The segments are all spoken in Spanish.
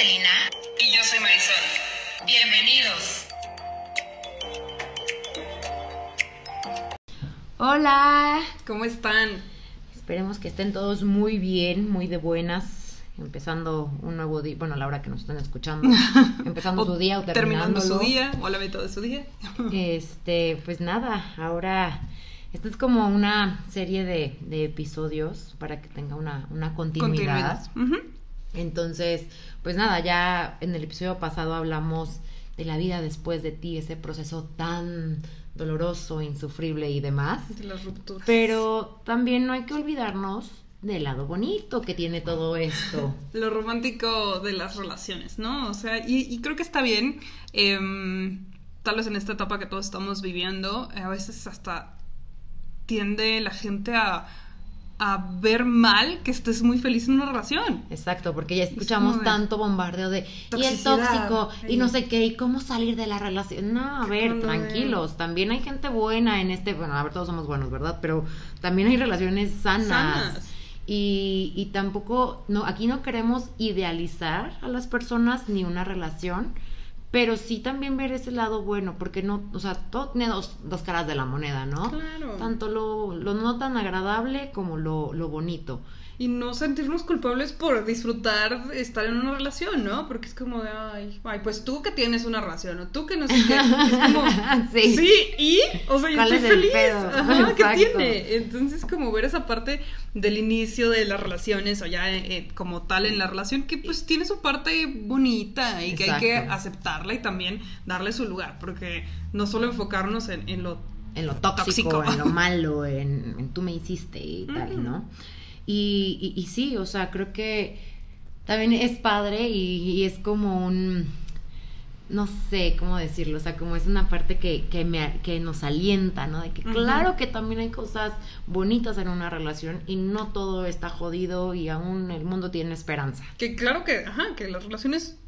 Celina. Y yo soy Marisol. Bienvenidos. Hola. ¿Cómo están? Esperemos que estén todos muy bien, muy de buenas. Empezando un nuevo día, bueno, a la hora que nos están escuchando, empezando su día o terminando su día o a la mitad de su día. Este, pues nada, ahora esta es como una serie de, de episodios para que tenga una, una continuidad. Continuidad. Entonces, pues nada, ya en el episodio pasado hablamos de la vida después de ti, ese proceso tan doloroso, insufrible y demás. De las rupturas. Pero también no hay que olvidarnos del lado bonito que tiene todo esto. Lo romántico de las relaciones, ¿no? O sea, y, y creo que está bien. em, tal vez en esta etapa que todos estamos viviendo, a veces hasta tiende la gente a, a ver mal que estés muy feliz en una relación. Exacto, porque ya escuchamos tanto bombardeo de y el tóxico y no sé qué y cómo salir de la relación. No, a ver, tranquilos, también hay gente buena en este, bueno, a ver, todos somos buenos, ¿verdad? Pero también hay relaciones sanas. Sanas. Y, y tampoco, no, aquí no queremos idealizar a las personas ni una relación, pero sí también ver ese lado bueno, porque no, o sea, todo tiene dos, dos caras de la moneda, ¿no? Claro. Tanto lo, lo no tan agradable como lo, lo bonito. Y no sentirnos culpables por disfrutar estar en una relación, ¿no? Porque es como de, ay, ay, pues tú que tienes una relación, o tú que no sé qué. Es como, Sí. sí, y, o sea, yo ¿Cuál estoy es el feliz. Ajá, ¿qué tiene? Entonces, como ver esa parte del inicio de las relaciones, o ya eh, como tal en la relación, que pues tiene su parte bonita y que hay que aceptarla y también darle su lugar, porque no solo enfocarnos en, en lo en lo tóxico, Tóxico. en lo malo, en, en tú me hiciste y tal. ¿no? Y, y, y sí, o sea, creo que también es padre y, y es como un, no sé cómo decirlo, o sea, como es una parte que, que, me, que nos alienta, ¿no? De que claro que también hay cosas bonitas en una relación y no todo está jodido y aún el mundo tiene esperanza. Que claro que, ajá, que las relaciones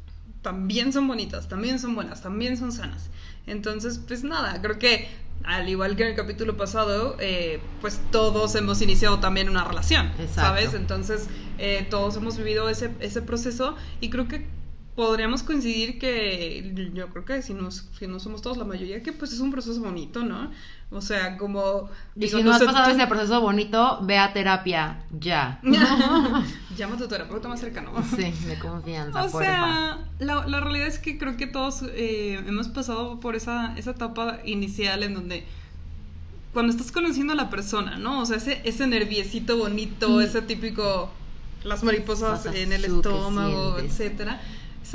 también son bonitas, también son buenas, también son sanas. Entonces, pues nada, creo que al igual que en el capítulo pasado, eh, pues todos hemos iniciado también una relación, Exacto. ¿sabes? Entonces, eh, todos hemos vivido ese, ese proceso y creo que podríamos coincidir que yo creo que si, nos, si no somos todos la mayoría, que pues es un proceso bonito, ¿no? O sea, como... Y si no has pasado ese proceso bonito, ve a terapia ya. Llama a tu terapeuta más cercano. Sí, de confianza, O porfa. sea, la, la realidad es que creo que todos eh, hemos pasado por esa, esa etapa inicial en donde cuando estás conociendo a la persona, ¿no? O sea, ese, ese nerviecito bonito, Mm. ese típico, las mariposas en el estómago, sientes. etcétera,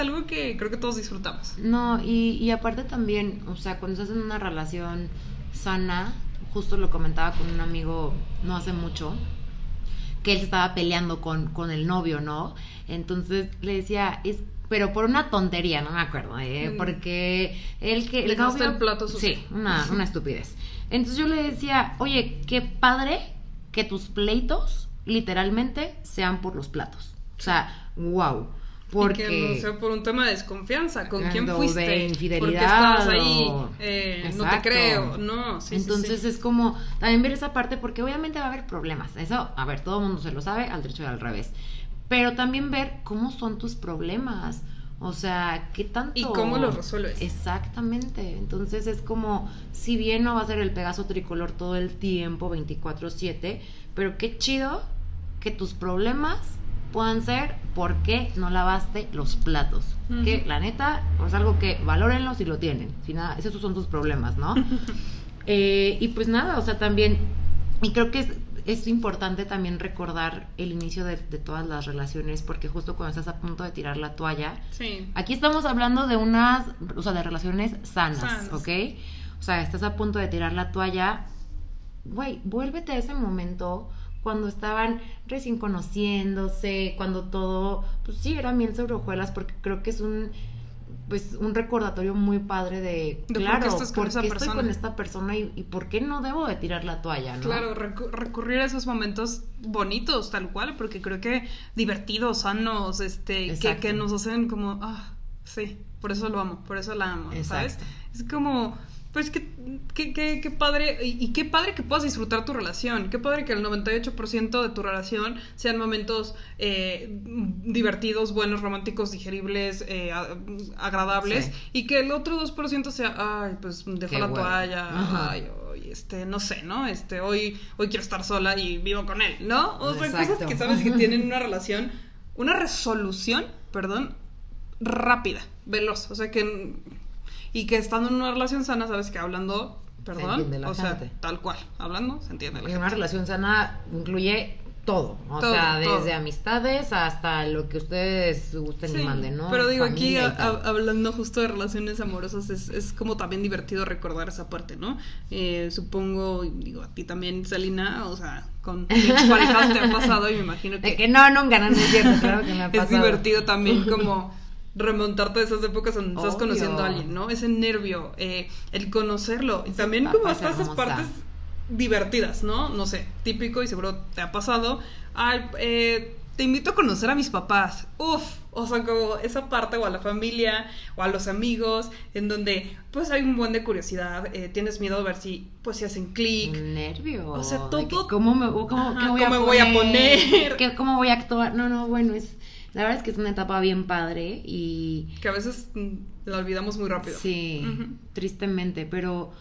es algo que creo que todos disfrutamos. No, y, y aparte también, o sea, cuando estás en una relación sana, justo lo comentaba con un amigo no hace mucho, que él se estaba peleando con, con el novio, ¿no? Entonces le decía, es pero por una tontería, no me acuerdo, ¿eh? Mm. porque él que... Le el novio- el plato sucio. Sí, una, una estupidez. Entonces yo le decía, oye, qué padre que tus pleitos literalmente sean por los platos. O sea, wow. Porque... No sea por un tema de desconfianza, ¿con quién fuiste? de infidelidad ¿Por qué estabas ahí? Eh, no te creo, no. sí, sí, Entonces sí. es como también ver esa parte porque obviamente va a haber problemas. Eso, a ver, todo el mundo se lo sabe, al derecho y al revés. Pero también ver cómo son tus problemas. O sea, qué tanto... ¿Y cómo los resuelves? Exactamente. Entonces es como, si bien no va a ser el Pegaso tricolor todo el tiempo, 24/7, pero qué chido que tus problemas puedan ser por qué no lavaste los platos. Que la neta es algo que valórenlo si lo tienen. Si nada, esos son tus problemas, ¿no? Eh, y pues nada, o sea, también, y creo que es, es importante también recordar el inicio de, de todas las relaciones, porque justo cuando estás a punto de tirar la toalla, Sí. aquí estamos hablando de unas, o sea, de relaciones sanas, Sanas. ¿ok? O sea, estás a punto de tirar la toalla, güey, vuélvete a ese momento cuando estaban recién conociéndose, cuando todo, pues sí, era miel sobre hojuelas, porque creo que es un, pues, un recordatorio muy padre de, qué claro, estás con ¿por esa qué estoy persona? con esta persona y, y por qué no debo de tirar la toalla, no? Claro, recu- recurrir a esos momentos bonitos, tal cual, porque creo que divertidos, sanos, este, que, nos hacen como, ah, sí, por eso lo amo, por eso la amo, ¿sabes? Es como, pues qué, qué, qué, qué padre, y, y qué padre que puedas disfrutar tu relación, qué padre que el 98% de tu relación sean momentos eh, divertidos, buenos, románticos, digeribles, eh, agradables, Sí. y que el otro 2% sea, ay, pues Qué la toalla, Ajá. ay, hoy, este, no sé, ¿no? Este, hoy, hoy quiero estar sola y vivo con él, ¿no? O sea, Exacto. cosas que sabes que tienen una relación, una resolución, perdón, rápida, veloz, o sea que y que estando en una relación sana sabes que hablando, perdón, entiende la o sea, tal cual, hablando se entiende la Y una gente. relación sana incluye todo, o Todo, sea, desde todo. amistades hasta lo que ustedes gusten Sí, y manden, ¿no? Pero digo, aquí Familia a- hablando justo de relaciones amorosas, es, es como también divertido recordar esa parte, ¿no? Eh, supongo, digo, a ti también, Selina, o sea, con parejas te ha pasado y me imagino De que, que no, nunca, no, no es cierto, claro que me ha es pasado. divertido también como remontarte a esas épocas donde estás conociendo a alguien, ¿no? Ese nervio, eh, el conocerlo y también como hasta esas partes divertidas, ¿no? No sé, típico y seguro te ha pasado. Ay, eh, te invito a conocer a mis papás. Uf, o sea, como esa parte o a la familia o a los amigos en donde pues hay un buen de curiosidad, eh, tienes miedo a ver si pues si hacen clic. Nervio. O sea, todo- ¿Cómo me, cómo, Ajá, qué voy, ¿cómo a me voy a poner? poner? ¿Qué- ¿Cómo voy a actuar? No, no, bueno, es... La verdad es que es una etapa bien padre y... Que a veces mm, la olvidamos muy rápido. Sí, tristemente, pero...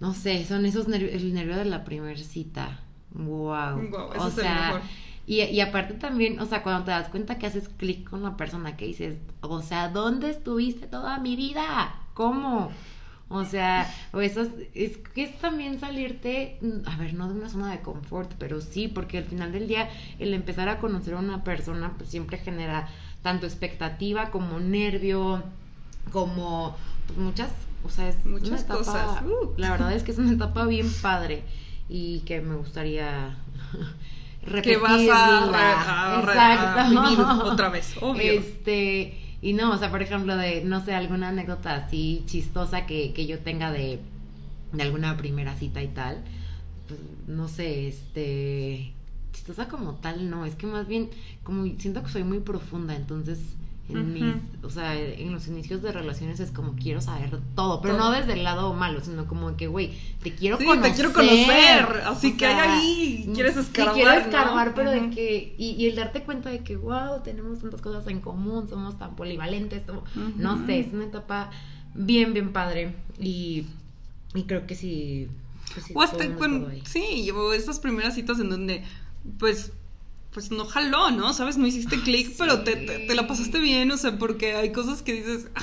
No sé, son esos nervios... El nervio de la primera cita. Wow. Ese o sea... mejor. Y, y aparte también, o sea, cuando te das cuenta que haces clic con la persona que dices, o sea, ¿dónde estuviste toda mi vida? ¿Cómo? O sea, o eso es que es también salirte, mm, a ver, no de una zona de confort, pero sí, porque al final del día el empezar a conocer a una persona pues siempre genera tanto expectativa como nervio, como pues, muchas, o sea, es Muchas una etapa, cosas, uh. la verdad es que es una etapa bien padre y que me gustaría Que vas a, repetirla. a vivir otra vez, obvio. Este, y no, o sea, por ejemplo, de, no sé, alguna anécdota así chistosa que, que yo tenga de, de alguna primera cita y tal, pues, no sé, este, chistosa como tal, no, es que más bien, como siento que soy muy profunda, entonces, en Ujú. mis, o sea, en los inicios de relaciones es como quiero saber todo, pero Todo. no desde el lado malo, sino como que, güey, te quiero Sí, conocer. te quiero conocer, así O que hay sea, ahí, quieres sí, escarbar, quiero ¿no? escarbar, pero de que, y, y el darte cuenta de que, wow, tenemos tantas cosas en común, somos tan polivalentes, somos- no sé, es una etapa bien, bien padre, y, y creo que sí. pues sí, O hasta ahí. sí, o estas primeras citas en donde, pues, pues no jaló, ¿no? ¿Sabes? No hiciste clic, sí. pero te, te, te la pasaste bien, o sea, porque hay cosas que dices, ah,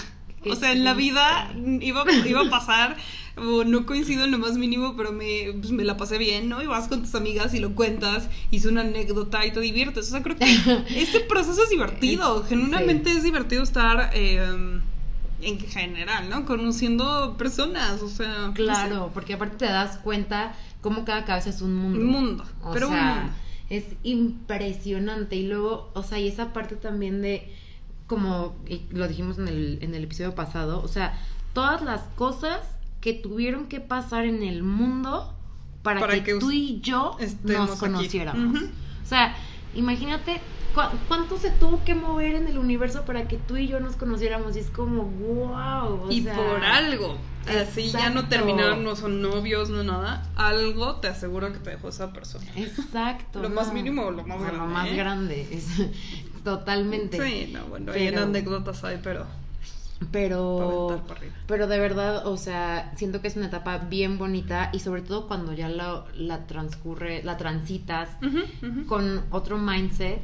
o sea, en la vida iba, iba a pasar, o no coincido en lo más mínimo, pero me, pues, me la pasé bien, ¿no? Y vas con tus amigas y lo cuentas, hice una anécdota y te diviertes. O sea, creo que este proceso es divertido. Genuinamente es divertido estar eh, en general, ¿no? Conociendo personas, o sea. no sé. Claro, porque aparte te das cuenta cómo cada cabeza es un mundo. Un mundo, O pero un sea, mundo. Es impresionante. Y luego, o sea, y esa parte también de, como lo dijimos en el, en el episodio pasado, o sea, todas las cosas que tuvieron que pasar en el mundo para, Para que, que tú y yo nos conociéramos. O sea, imagínate cu- cuánto se tuvo que mover en el universo para que tú y yo nos conociéramos. Y es como, wow. o Y sea, por algo. Así ya no terminaron, no son novios, no nada. Algo te aseguro que te dejó esa persona. Exacto. Lo más mínimo o lo más O grande, Lo más ¿eh? grande. es- totalmente. Sí, no, bueno, hay anécdotas ahí, pero Pero. Pero de verdad, o sea, siento que es una etapa bien bonita y sobre todo cuando ya la, la transcurre, la transitas con otro mindset,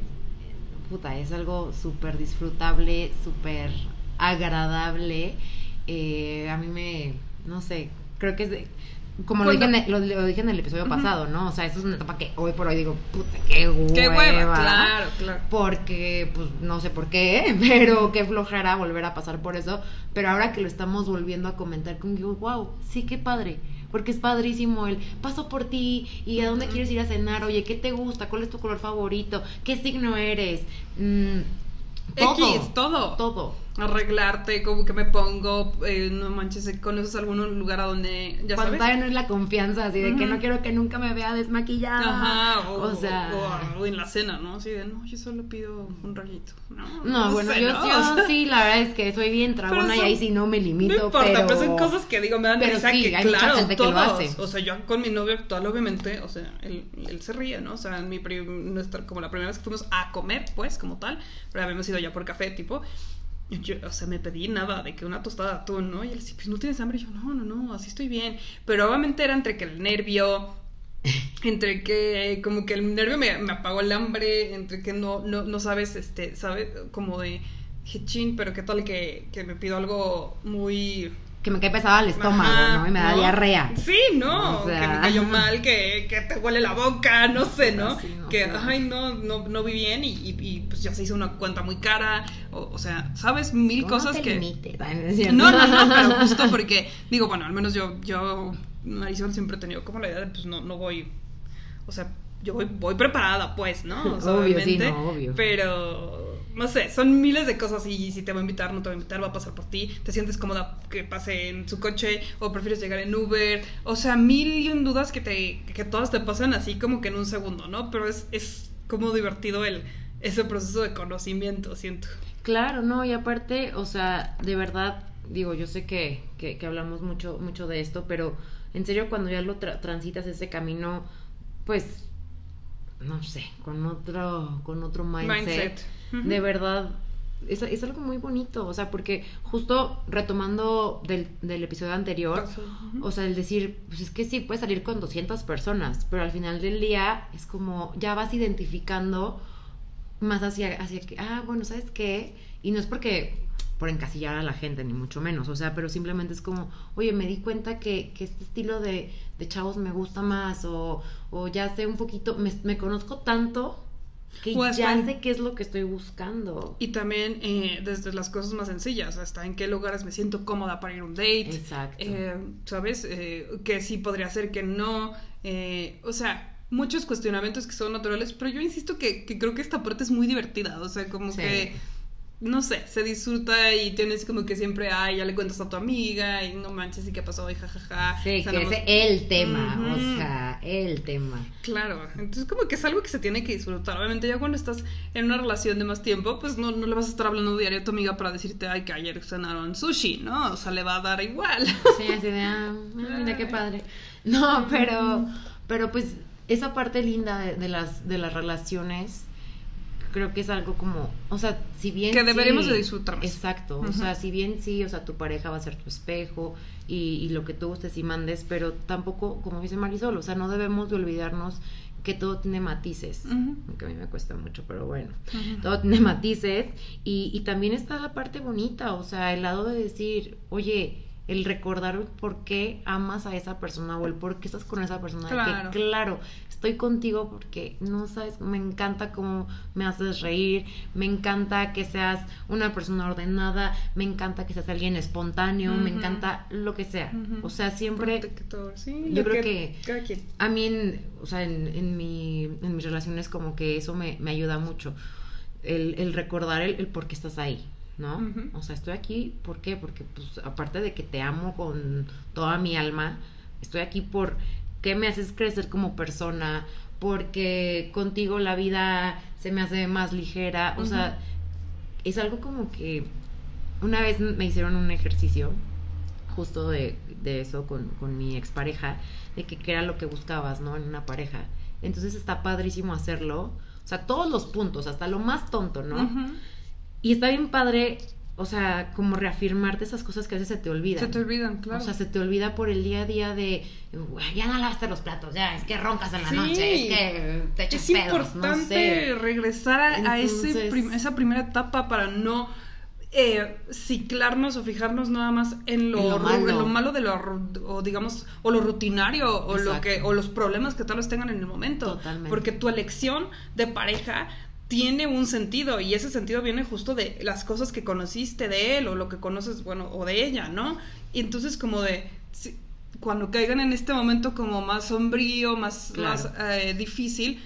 puta, es algo súper disfrutable, súper agradable. Eh, a mí me, no sé, creo que es de- como lo dije, en el, lo, lo dije en el episodio pasado, ¿no? O sea, eso es una etapa que hoy por hoy digo, puta, qué hueva. Qué hueva, claro, claro. Porque, pues, no sé por qué, pero qué flojera volver a pasar por eso. Pero ahora que lo estamos volviendo a comentar, digo, wow, sí, qué padre. Porque es padrísimo el paso por ti y a dónde quieres ir a cenar, oye, ¿qué te gusta? ¿Cuál es tu color favorito? ¿Qué signo eres? Mm, todo. X, todo. Todo. Arreglarte, como que me pongo, eh, no manches, eh, conoces algún lugar a donde, ya Cuando sabes. no es la confianza, así de que no quiero que nunca me vea desmaquillada. Ajá, o, o sea... o- o en la cena, ¿no? Así de, no, yo solo pido un rayito. No, No, bueno, sé, yo, sí, la verdad es que soy bien tragona y ahí sí no me limito, No importa, pero... pero son cosas que digo, me dan pero risa sí, que hay claro, gente que lo todos, hace. o sea, yo con mi novio actual obviamente, o sea, él, él se ríe, ¿no? O sea, en mi nuestra, como la primera vez que fuimos a comer, pues, como tal, pero habíamos ido ya por café, tipo, yo, o sea, me pedí nada de que una tostada de atún, ¿no? Y él sí, pues, ¿no tienes hambre? Y yo, no, no, no, así estoy bien, pero obviamente era entre que el nervio... Entre que como que el nervio me, me apagó el hambre, entre que no, no, no sabes, este, sabes, como de dije, chin, pero qué tal que, que me pido algo muy Que me cae pesado el estómago, Ajá, ¿no? Y me da ¿no? diarrea. Sí, no, O sea. que me cayó mal, que, que te huele la boca, no sé, ¿no? Sí, no, que, ay, no, no, no vi bien y, y- y, pues ya se hizo una cuenta muy cara, o, o sea, ¿sabes? Mil No cosas te que... limites, no. No, no, pero justo porque, digo, bueno, al menos yo, yo, Marisol siempre he tenido como la idea de, pues no, no voy, o sea, yo voy, voy preparada, pues, ¿no? O sea, Obvio, sí, obviamente, no, obvio. Pero, no sé, son miles de cosas y si te va a invitar, no te va a invitar, va a pasar por ti, te sientes cómoda que pase en su coche o prefieres llegar en Uber, o sea, mil y un dudas que, te, que todas te pasan así como que en un segundo, ¿no? Pero es, es como divertido el, ese proceso de conocimiento, siento. Claro, no, y aparte, o sea, de verdad, digo, yo sé que, que, hablamos mucho, mucho de esto, pero en serio, cuando ya lo tra- transitas ese camino, pues, no sé, con otro, con otro mindset, Mindset. De verdad, es, es algo muy bonito, o sea, porque justo retomando del, del episodio anterior, o sea, el decir, pues es que sí, puedes salir con 200 personas, pero al final del día es como, ya vas identificando más hacia, hacia que, ah, bueno, ¿sabes qué? Y no es porque por encasillar a la gente, ni mucho menos, o sea, pero simplemente es como, oye, me di cuenta que, que este estilo de, de chavos me gusta más, o, o ya sé un poquito, me, me conozco tanto que ya sé qué es lo que estoy buscando. Y también eh, desde las cosas más sencillas, hasta en qué lugares me siento cómoda para ir a un date. Exacto. Eh, ¿Sabes? Eh, que sí podría ser, que no. eh, o sea, muchos cuestionamientos que son naturales, pero yo insisto que, que creo que esta parte es muy divertida. O sea, como Sí. que. No sé, se disfruta y tienes como que siempre, ay, ya le cuentas a tu amiga y no manches y qué pasó y jajaja. Sí, O sea, que nada es el tema, o sea, el tema. Claro, entonces como que es algo que se tiene que disfrutar. Obviamente ya cuando estás en una relación de más tiempo, pues no, no le vas a estar hablando diario a tu amiga para decirte, ay, que ayer cenaron sushi, ¿no? O sea, le va a dar igual. Sí, así de, ah, ah, mira qué padre. No, pero, pero pues esa parte linda de, de las, de las relaciones, creo que es algo como, o sea, si bien... Que deberíamos sí- de disfrutar. Exacto, o sea, si bien sí, o sea, tu pareja va a ser tu espejo y, y lo que tú gustes y mandes, pero tampoco, como dice Marisol, o sea, no debemos de olvidarnos que todo tiene matices, Ujú. aunque a mí me cuesta mucho, pero bueno todo tiene matices y, y también está la parte bonita, o sea, el lado de decir, oye, el recordar por qué amas a esa persona o el por qué estás con esa persona, Claro. que claro, estoy contigo porque no sabes, me encanta cómo me haces reír, me encanta que seas una persona ordenada, me encanta que seas alguien espontáneo, me encanta lo que sea, o sea, siempre Protector, sí, yo creo que- a mí, en, o sea, en, en, mi, en mis relaciones como que eso me, me ayuda mucho. El, el recordar el, el por qué estás ahí, ¿no? O sea, estoy aquí, ¿por qué? Porque, pues, aparte de que te amo con toda mi alma, estoy aquí por qué me haces crecer como persona, porque contigo la vida se me hace más ligera, o sea, es algo como que una vez me hicieron un ejercicio justo de, de eso con, con mi expareja, de que qué era lo que buscabas, ¿no? En una pareja. Entonces está padrísimo hacerlo. O sea, todos los puntos, hasta lo más tonto, ¿no? Y está bien padre, o sea, como reafirmarte esas cosas que a veces se te olvidan. Se te olvidan, claro. O sea, se te olvida por el día a día de, "Güey, ya no lavaste los platos, ya, es que roncas en la Sí. noche, es que te echas es pedos, importante no sé. regresar a, a ese prim- esa primera etapa para no eh, ciclarnos o fijarnos nada más en lo, En lo malo. en lo malo de lo o digamos o lo rutinario o lo que o los problemas que tal vez tengan en el momento Totalmente. porque tu elección de pareja tiene un sentido y ese sentido viene justo de las cosas que conociste de él o lo que conoces bueno o de ella no y entonces como de si- cuando caigan en este momento como más sombrío más Claro. más eh, difícil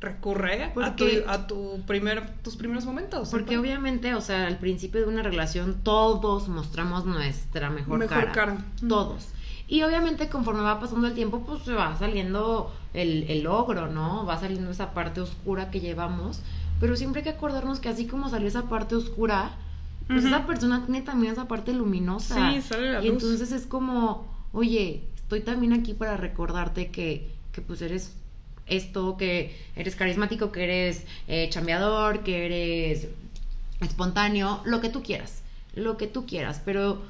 recurre a, tu, a tu primer, tus primeros momentos. Porque obviamente, o sea, al principio de una relación todos mostramos nuestra mejor, Mejor cara. cara. Todos. Y obviamente conforme va pasando el tiempo, pues se va saliendo el, el logro, ¿no? Va saliendo esa parte oscura que llevamos. Pero siempre hay que acordarnos que así como salió esa parte oscura, pues esa persona tiene también esa parte luminosa. Sí, sale la y luz. entonces es como, oye, estoy también aquí para recordarte que, que pues eres esto, que eres carismático, que eres eh, chambeador, que eres espontáneo, lo que tú quieras, lo que tú quieras, pero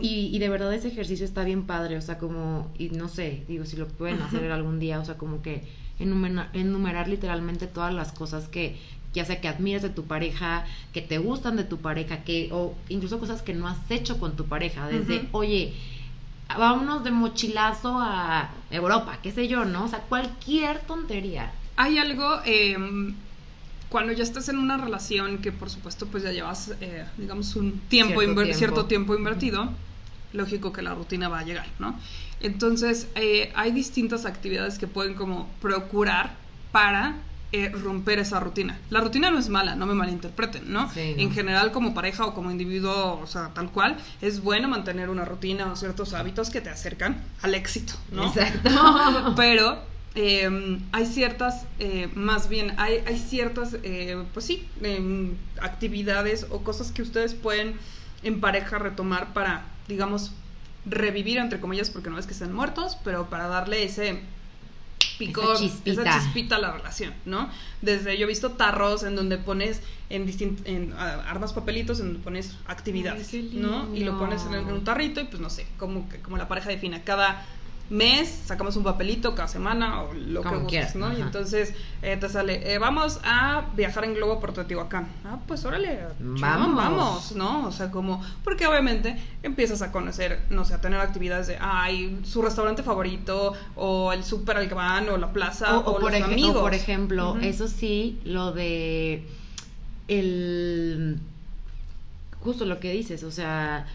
y, y de verdad ese ejercicio está bien padre, o sea, como, y no sé, digo, si lo pueden hacer algún día, o sea, como que enumera- enumerar literalmente todas las cosas que, ya sea que admiras de tu pareja, que te gustan de tu pareja, que, o incluso cosas que no has hecho con tu pareja, desde, oye, vámonos de mochilazo a Europa, qué sé yo, ¿no? O sea, cualquier tontería. Hay algo, eh, cuando ya estás en una relación que por supuesto pues ya llevas, eh, digamos, un tiempo, Cierto tiempo. cierto tiempo invertido, lógico que la rutina va a llegar, ¿no? Entonces, eh, hay distintas actividades que pueden como procurar para eh, romper esa rutina. La rutina no es mala, no me malinterpreten, ¿no? Sí, no. En general, como pareja o como individuo, o sea, tal cual, es bueno mantener una rutina o ciertos hábitos que te acercan al éxito, ¿no? Exacto. Pero eh, hay ciertas, eh, más bien, hay, hay ciertas, eh, pues sí, em, actividades o cosas que ustedes pueden en pareja retomar para, digamos, revivir, entre comillas, porque no es que estén muertos, pero para darle ese picor, Esa chispita. esa chispita a la relación, ¿no? Desde yo he visto tarros en donde pones en en armas papelitos en donde pones actividades, Ay, ¿no? Y lo pones en, un tarrito y pues no sé, como como la pareja defina cada mes sacamos un papelito cada semana o lo que Como quieras, ¿no? Y entonces eh, te sale, eh, vamos a viajar en globo por Teotihuacán. Ah, pues órale, Vamos. vamos, ¿no? O sea, como, porque obviamente empiezas a conocer, no sé, a tener actividades de, ay, su restaurante favorito, o el súper al que van, o la plaza, O, o, o por, los o amigos. por ejemplo, eso sí, lo de el justo lo que dices, o sea,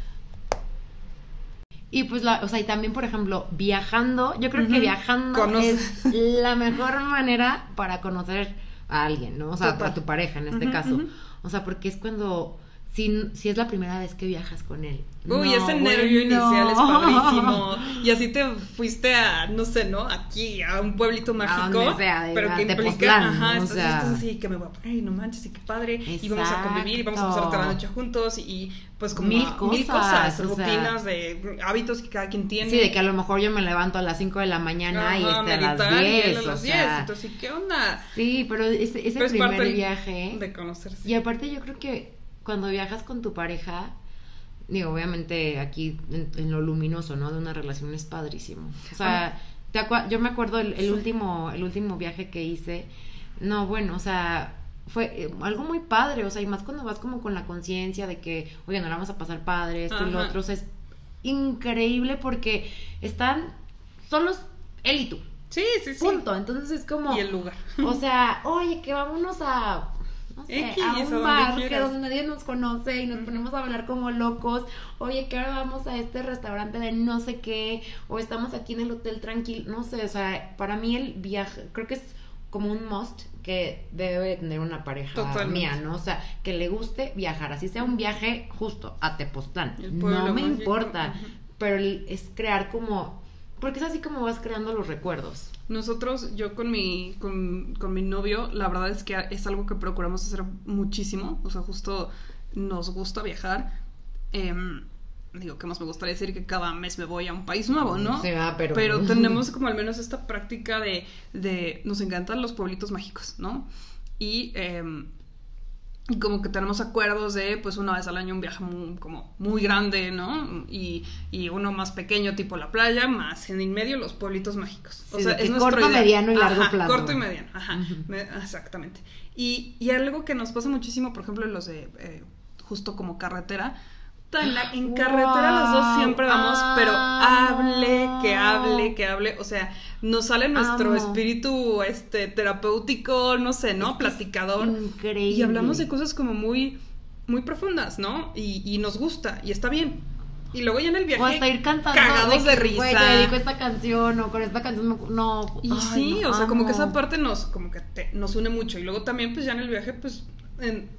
y pues la, o sea, y también por ejemplo, viajando, yo creo que viajando es la mejor manera para conocer a alguien, ¿no? O sea, Total. a tu pareja en este caso. O sea, porque es cuando si, si es la primera vez que viajas con él. Uy, No, ese nervio bueno. inicial es padrísimo. Y así te fuiste a, no sé, ¿no? Aquí, a un pueblito mágico. donde sea, de- pero a que implica, Tepoztlán, ajá, o estás, sea. estás así, que me voy a poner y no manches, y qué padre. Y vamos a convivir, y vamos a pasar toda la Exacto. noche juntos. Y, y, pues como Mil a- cosas, o sea. rutinas, de hábitos que cada quien tiene. Sí, de que a lo mejor yo me levanto a las 5 de la mañana y Ajá, este, a las meditar, y él 10, a o las sea, 10. Entonces, ¿qué onda? Sí, pero ese, ese Pero es parte primer del- viaje. De conocerse. Y aparte yo creo que cuando viajas con tu pareja, digo, obviamente aquí en, en lo luminoso, ¿no? De una relación es padrísimo. O sea, te yo me acuerdo el, último, el último viaje que hice, no, bueno, o sea, fue eh, algo muy padre, o sea, y más cuando vas como con la conciencia de que, oye, no la vamos a pasar padre, esto y lo otro, o sea, es increíble porque están solos él y tú, Sí, sí, sí. punto. Entonces es como... Y el lugar. O sea, oye, que vámonos a. No sé, X, a un donde bar que quieras. donde nadie nos conoce y nos ponemos a hablar como locos. Oye, que ahora vamos a este restaurante de no sé qué. O estamos aquí en el hotel tranquilo. No sé, o sea, para mí el viaje, creo que es como un must que debe de tener una pareja Totalmente. mía, ¿no? O sea, que le guste viajar, así sea un viaje justo a Tepoztlán. No me mágico, importa, pero es crear como... Porque es así como vas creando los recuerdos. Nosotros, yo con mi, con, con mi novio, la verdad es que es algo que procuramos hacer muchísimo. O sea, justo nos gusta viajar. Em, digo, ¿qué más me gustaría decir? Que cada mes me voy a un país nuevo, ¿no? Sí, ah, pero... tenemos como al menos esta práctica de, de nos encantan los pueblitos mágicos, ¿no? Y, em, y como que tenemos acuerdos de, pues, una vez al año un viaje muy, como muy grande, ¿no? Y, y uno más pequeño, tipo la playa, más en el medio los pueblitos mágicos. Sí, de que corto, idea. mediano y largo plazo. Corto y mediano, ajá. Exactamente. Y, y algo que nos pasa muchísimo, por ejemplo, en los de eh, justo como carretera. En, la- en carretera los dos Wow, siempre vamos, pero amo. hable, que hable, que hable. O sea, nos sale nuestro Amo. espíritu este terapéutico, no sé, ¿no? Platicador. Increíble. Y hablamos de cosas como muy, muy profundas, ¿no? Y, y nos gusta, y está bien. Y luego ya en el viaje. O hasta ir cantando. Cagados de, que, risa. Güey, te dedico esta canción o con esta canción. No. Y ay, sí, no, o sea, como que esa parte nos, como que te- nos une mucho. Y luego también, pues ya en el viaje, pues, en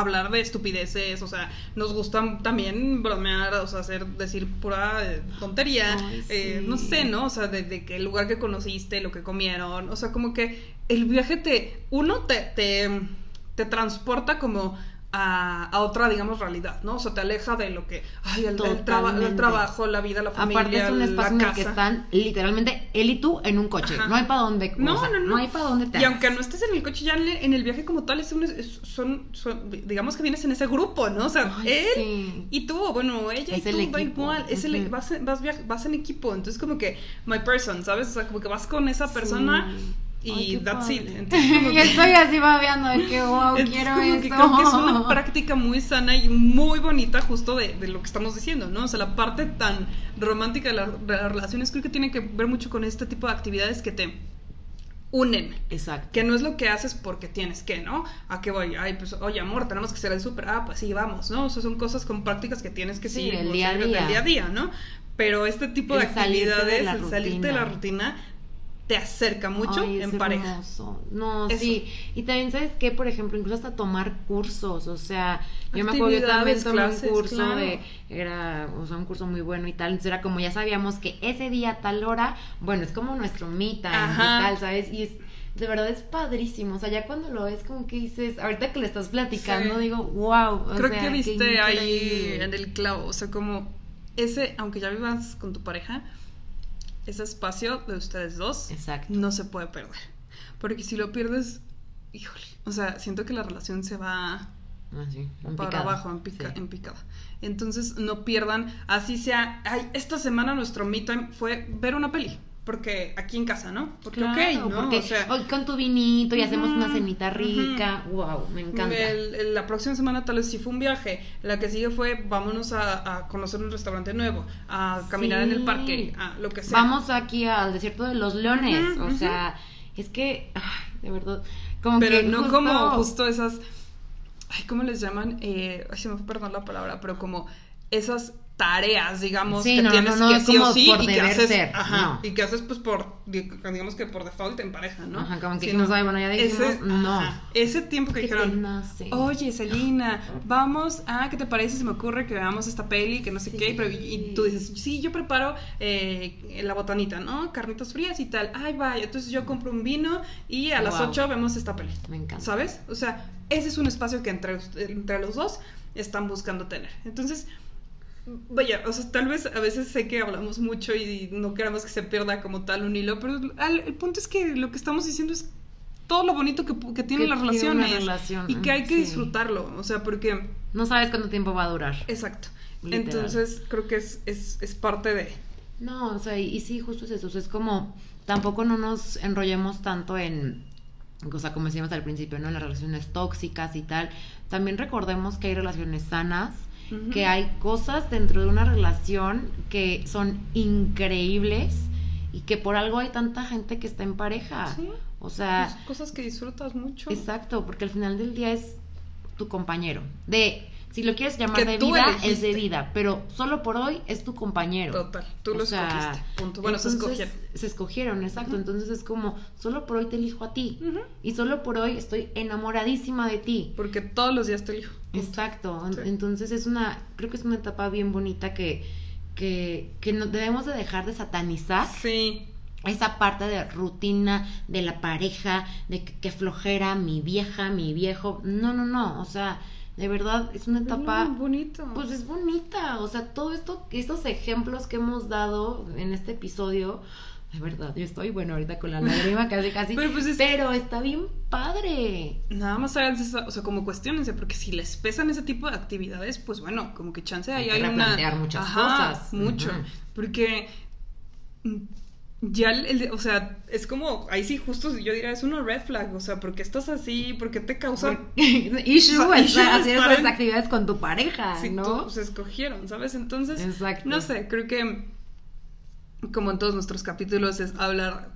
hablar de estupideces, o sea, nos gusta también bromear, o sea, hacer, decir pura eh, tontería, Ay, eh, no sé, ¿no? O sea, de, de el lugar que conociste, lo que comieron, o sea, como que el viaje te, uno te, te, te transporta como a, a otra, digamos, realidad, ¿no? O sea, te aleja de lo que, ay, el, el traba- el trabajo, la vida, la familia, Aparte es un espacio la en el que están literalmente él y tú en un coche. Ajá. No hay para dónde. o No, sea, no, no. hay para dónde te Y aunque no estés en el coche, ya en el, el viaje como tal, es un- es- son, son- digamos que vienes en ese grupo, ¿no? O sea, Ay, él sí. y tú, bueno, ella Es y el tú, da equipo. igual, es el, Ujú. vas, en- vas, via- vas en equipo, entonces como que my person, ¿sabes? O sea, como que vas con esa persona Sí. Y Ay, that's it. Entonces, como y que- estoy así babeando de que wow, entonces, quiero como esto. que creo que es una práctica muy sana y muy bonita justo de, de lo que estamos diciendo, ¿no? O sea, la parte tan romántica de, la- de las relaciones creo que tiene que ver mucho con este tipo de actividades que te unen. Exacto. Que no es lo que haces porque tienes que, ¿no? ¿A qué voy? Ay, pues, oye, amor, tenemos que hacer el súper. Ah, pues sí, vamos, ¿no? O sea, son cosas con prácticas que tienes que Sí, seguir. del o día a día. Del día a día, ¿no? Pero este tipo de El salirte de actividades, la el salirte de la rutina. Te acerca mucho Ay, en pareja. hermoso. No, Eso. sí. Y también, ¿sabes qué? Por ejemplo, incluso hasta tomar cursos. O sea, yo me acuerdo que yo también tomé clases, un curso claro. de. Era, o sea, un curso muy bueno y tal. Entonces era como ya sabíamos que ese día, tal hora, bueno, es como nuestro time y tal, ¿sabes? Y es. De verdad es padrísimo. O sea, ya cuando lo ves, como que dices. Ahorita que le estás platicando, Sí. digo, wow. o Creo sea, que viste ahí en el clavo. O sea, como ese, aunque ya vivas con tu pareja, ese espacio de ustedes dos Exacto. no se puede perder. Porque si lo pierdes, híjole. O sea, siento que la relación se va Ah, en para picada. abajo, en, pica- Sí. en picada. Entonces no pierdan, así sea, ay, esta semana nuestro me time fue ver una peli, porque aquí en casa, ¿no? Porque Claro, ok, ¿no? porque o sea, hoy con tu vinito y hacemos una Ujú, cenita rica. Wow, me encanta. el- el- la próxima semana tal vez sí fue un viaje, la que sigue fue vámonos a, a conocer un restaurante nuevo, a caminar en el Sí. parque, a lo que sea. Vamos aquí al desierto de los leones. Ujú, o ujú. sea, es que, ay, de verdad, como Pero que no justo- como justo esas, ay, ¿cómo les llaman? Eh, ay, se me fue perdón la palabra, pero como esas tareas, digamos, Sí, que no, tienes no, que sí o sí y que haces, ser, ajá, y que haces pues por, di- digamos que por default en pareja, ¿no? Ajá, como que dijimos, bueno, ya dijimos, ese, no. ajá, ese tiempo que que dijeron, nace. Oye, Selina, vamos, ah, ¿qué te parece? Se me ocurre que veamos esta peli, que no sé Sí. qué, pero, y tú dices, sí, yo preparo eh, la botanita, ¿no? Carnitas frías y tal. Ay, vaya, entonces yo compro un vino y a las Wow. 8 vemos esta peli. Me encanta. ¿Sabes? O sea, ese es un espacio que entre, entre los dos están buscando tener. Entonces, vaya, o sea, tal vez a veces sé que hablamos mucho y no queramos que se pierda como tal un hilo, pero al- el punto es que lo que estamos diciendo es todo lo bonito que, que tienen Que las tiene relaciones relación, y que hay que sí. disfrutarlo, o sea, porque... No sabes cuánto tiempo va a durar. Exacto. Literal. Entonces, creo que es, es, es parte de... No, o sea, y, y sí, justo es eso. o sea, es como, tampoco no nos enrollemos tanto en, o sea, como decíamos al principio, ¿no? En las relaciones tóxicas y tal. También recordemos que hay relaciones sanas, Que hay cosas dentro de una relación que son increíbles y que por algo hay tanta gente que está en pareja. Sí. O sea, Pues, cosas que disfrutas mucho. exacto, porque al final del día es tu compañero. De, si lo quieres llamar Que de vida, elegiste. es de vida, pero solo por hoy es tu compañero. Total, tú lo escogiste. Punto. Bueno, se escogieron. Se escogieron, exacto. Entonces es como, solo por hoy te elijo a ti. Y solo por hoy estoy enamoradísima de ti. Porque todos los días te elijo. Punto. Exacto. Sí. Entonces es una, creo que es una etapa bien bonita que, que, que no debemos de dejar de satanizar Sí. esa parte de rutina de la pareja, de que, que flojera mi vieja, mi viejo. No, no, no. O sea, de verdad es una etapa Muy bonito. pues es bonita, o sea, todo esto, estos ejemplos que hemos dado en este episodio, de verdad, yo estoy, bueno, ahorita con la lágrima casi, casi, Pero, pues, es- pero está bien padre. Nada más o sea, como cuestionense, porque si les pesan ese tipo de actividades, pues bueno, como que chance ahí Hay hay, que una. muchas cosas. Mucho. Porque mm, ya el, el- o sea, es como, ahí sí, justo yo diría, es una red flag, o sea, porque estás así, porque te causa. issue, O sea, es issue hacer esas actividades con tu pareja, si ¿no? todos se escogieron, ¿sabes? Entonces, Exacto. no sé, creo que como en todos nuestros capítulos es hablar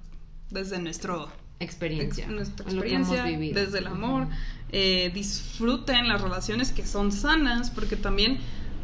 desde nuestro Experiencia. ex- nuestra experiencia, desde el amor, eh, disfruten las relaciones que son sanas, porque también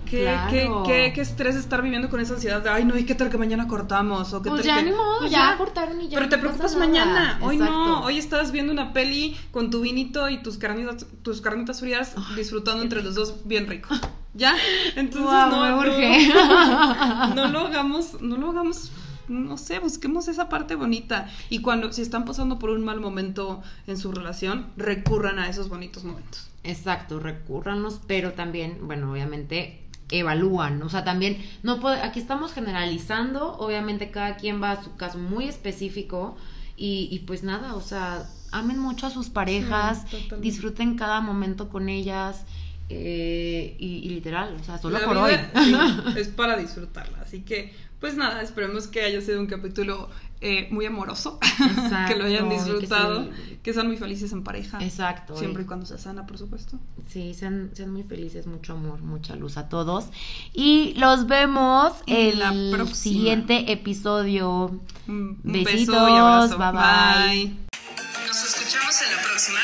Qué, Claro. qué, qué, qué estrés estar viviendo con esa ansiedad de, ay, no, ¿y qué tal que mañana cortamos? O qué Pues tal ya que... ni modo, Pues ya cortaron y ya Pero te preocupas mañana. Hoy no, hoy estás viendo una peli con tu vinito y tus carnitas, tus carnitas frías disfrutando entre los dos bien rico. ¿Ya? Entonces no, urge. no lo hagamos, no lo hagamos, no sé, busquemos esa parte bonita. Y cuando, si están pasando por un mal momento en su relación, recurran a esos bonitos momentos. Exacto, recurranos, pero también, bueno, obviamente evalúan, o sea, también no puede, aquí estamos generalizando, obviamente cada quien va a su caso muy específico y, y pues nada, o sea, amen mucho a sus parejas, Sí, disfruten cada momento con ellas eh, y, y literal, o sea, solo La por hoy. sí, es para disfrutarla. Así que, pues nada, esperemos que haya sido un capítulo eh, muy amoroso, que lo hayan Exacto, que disfrutado, se- que, sean muy felices en pareja. Exacto. Siempre y- y cuando se sana, por supuesto. Sí, sean, sean muy felices, mucho amor, mucha luz a todos. Y los vemos en la el próxima. siguiente episodio. Un, un Besitos, beso y abrazo. bye, bye. bye. Nos escuchamos en la próxima